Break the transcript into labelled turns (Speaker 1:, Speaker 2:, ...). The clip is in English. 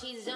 Speaker 1: she's on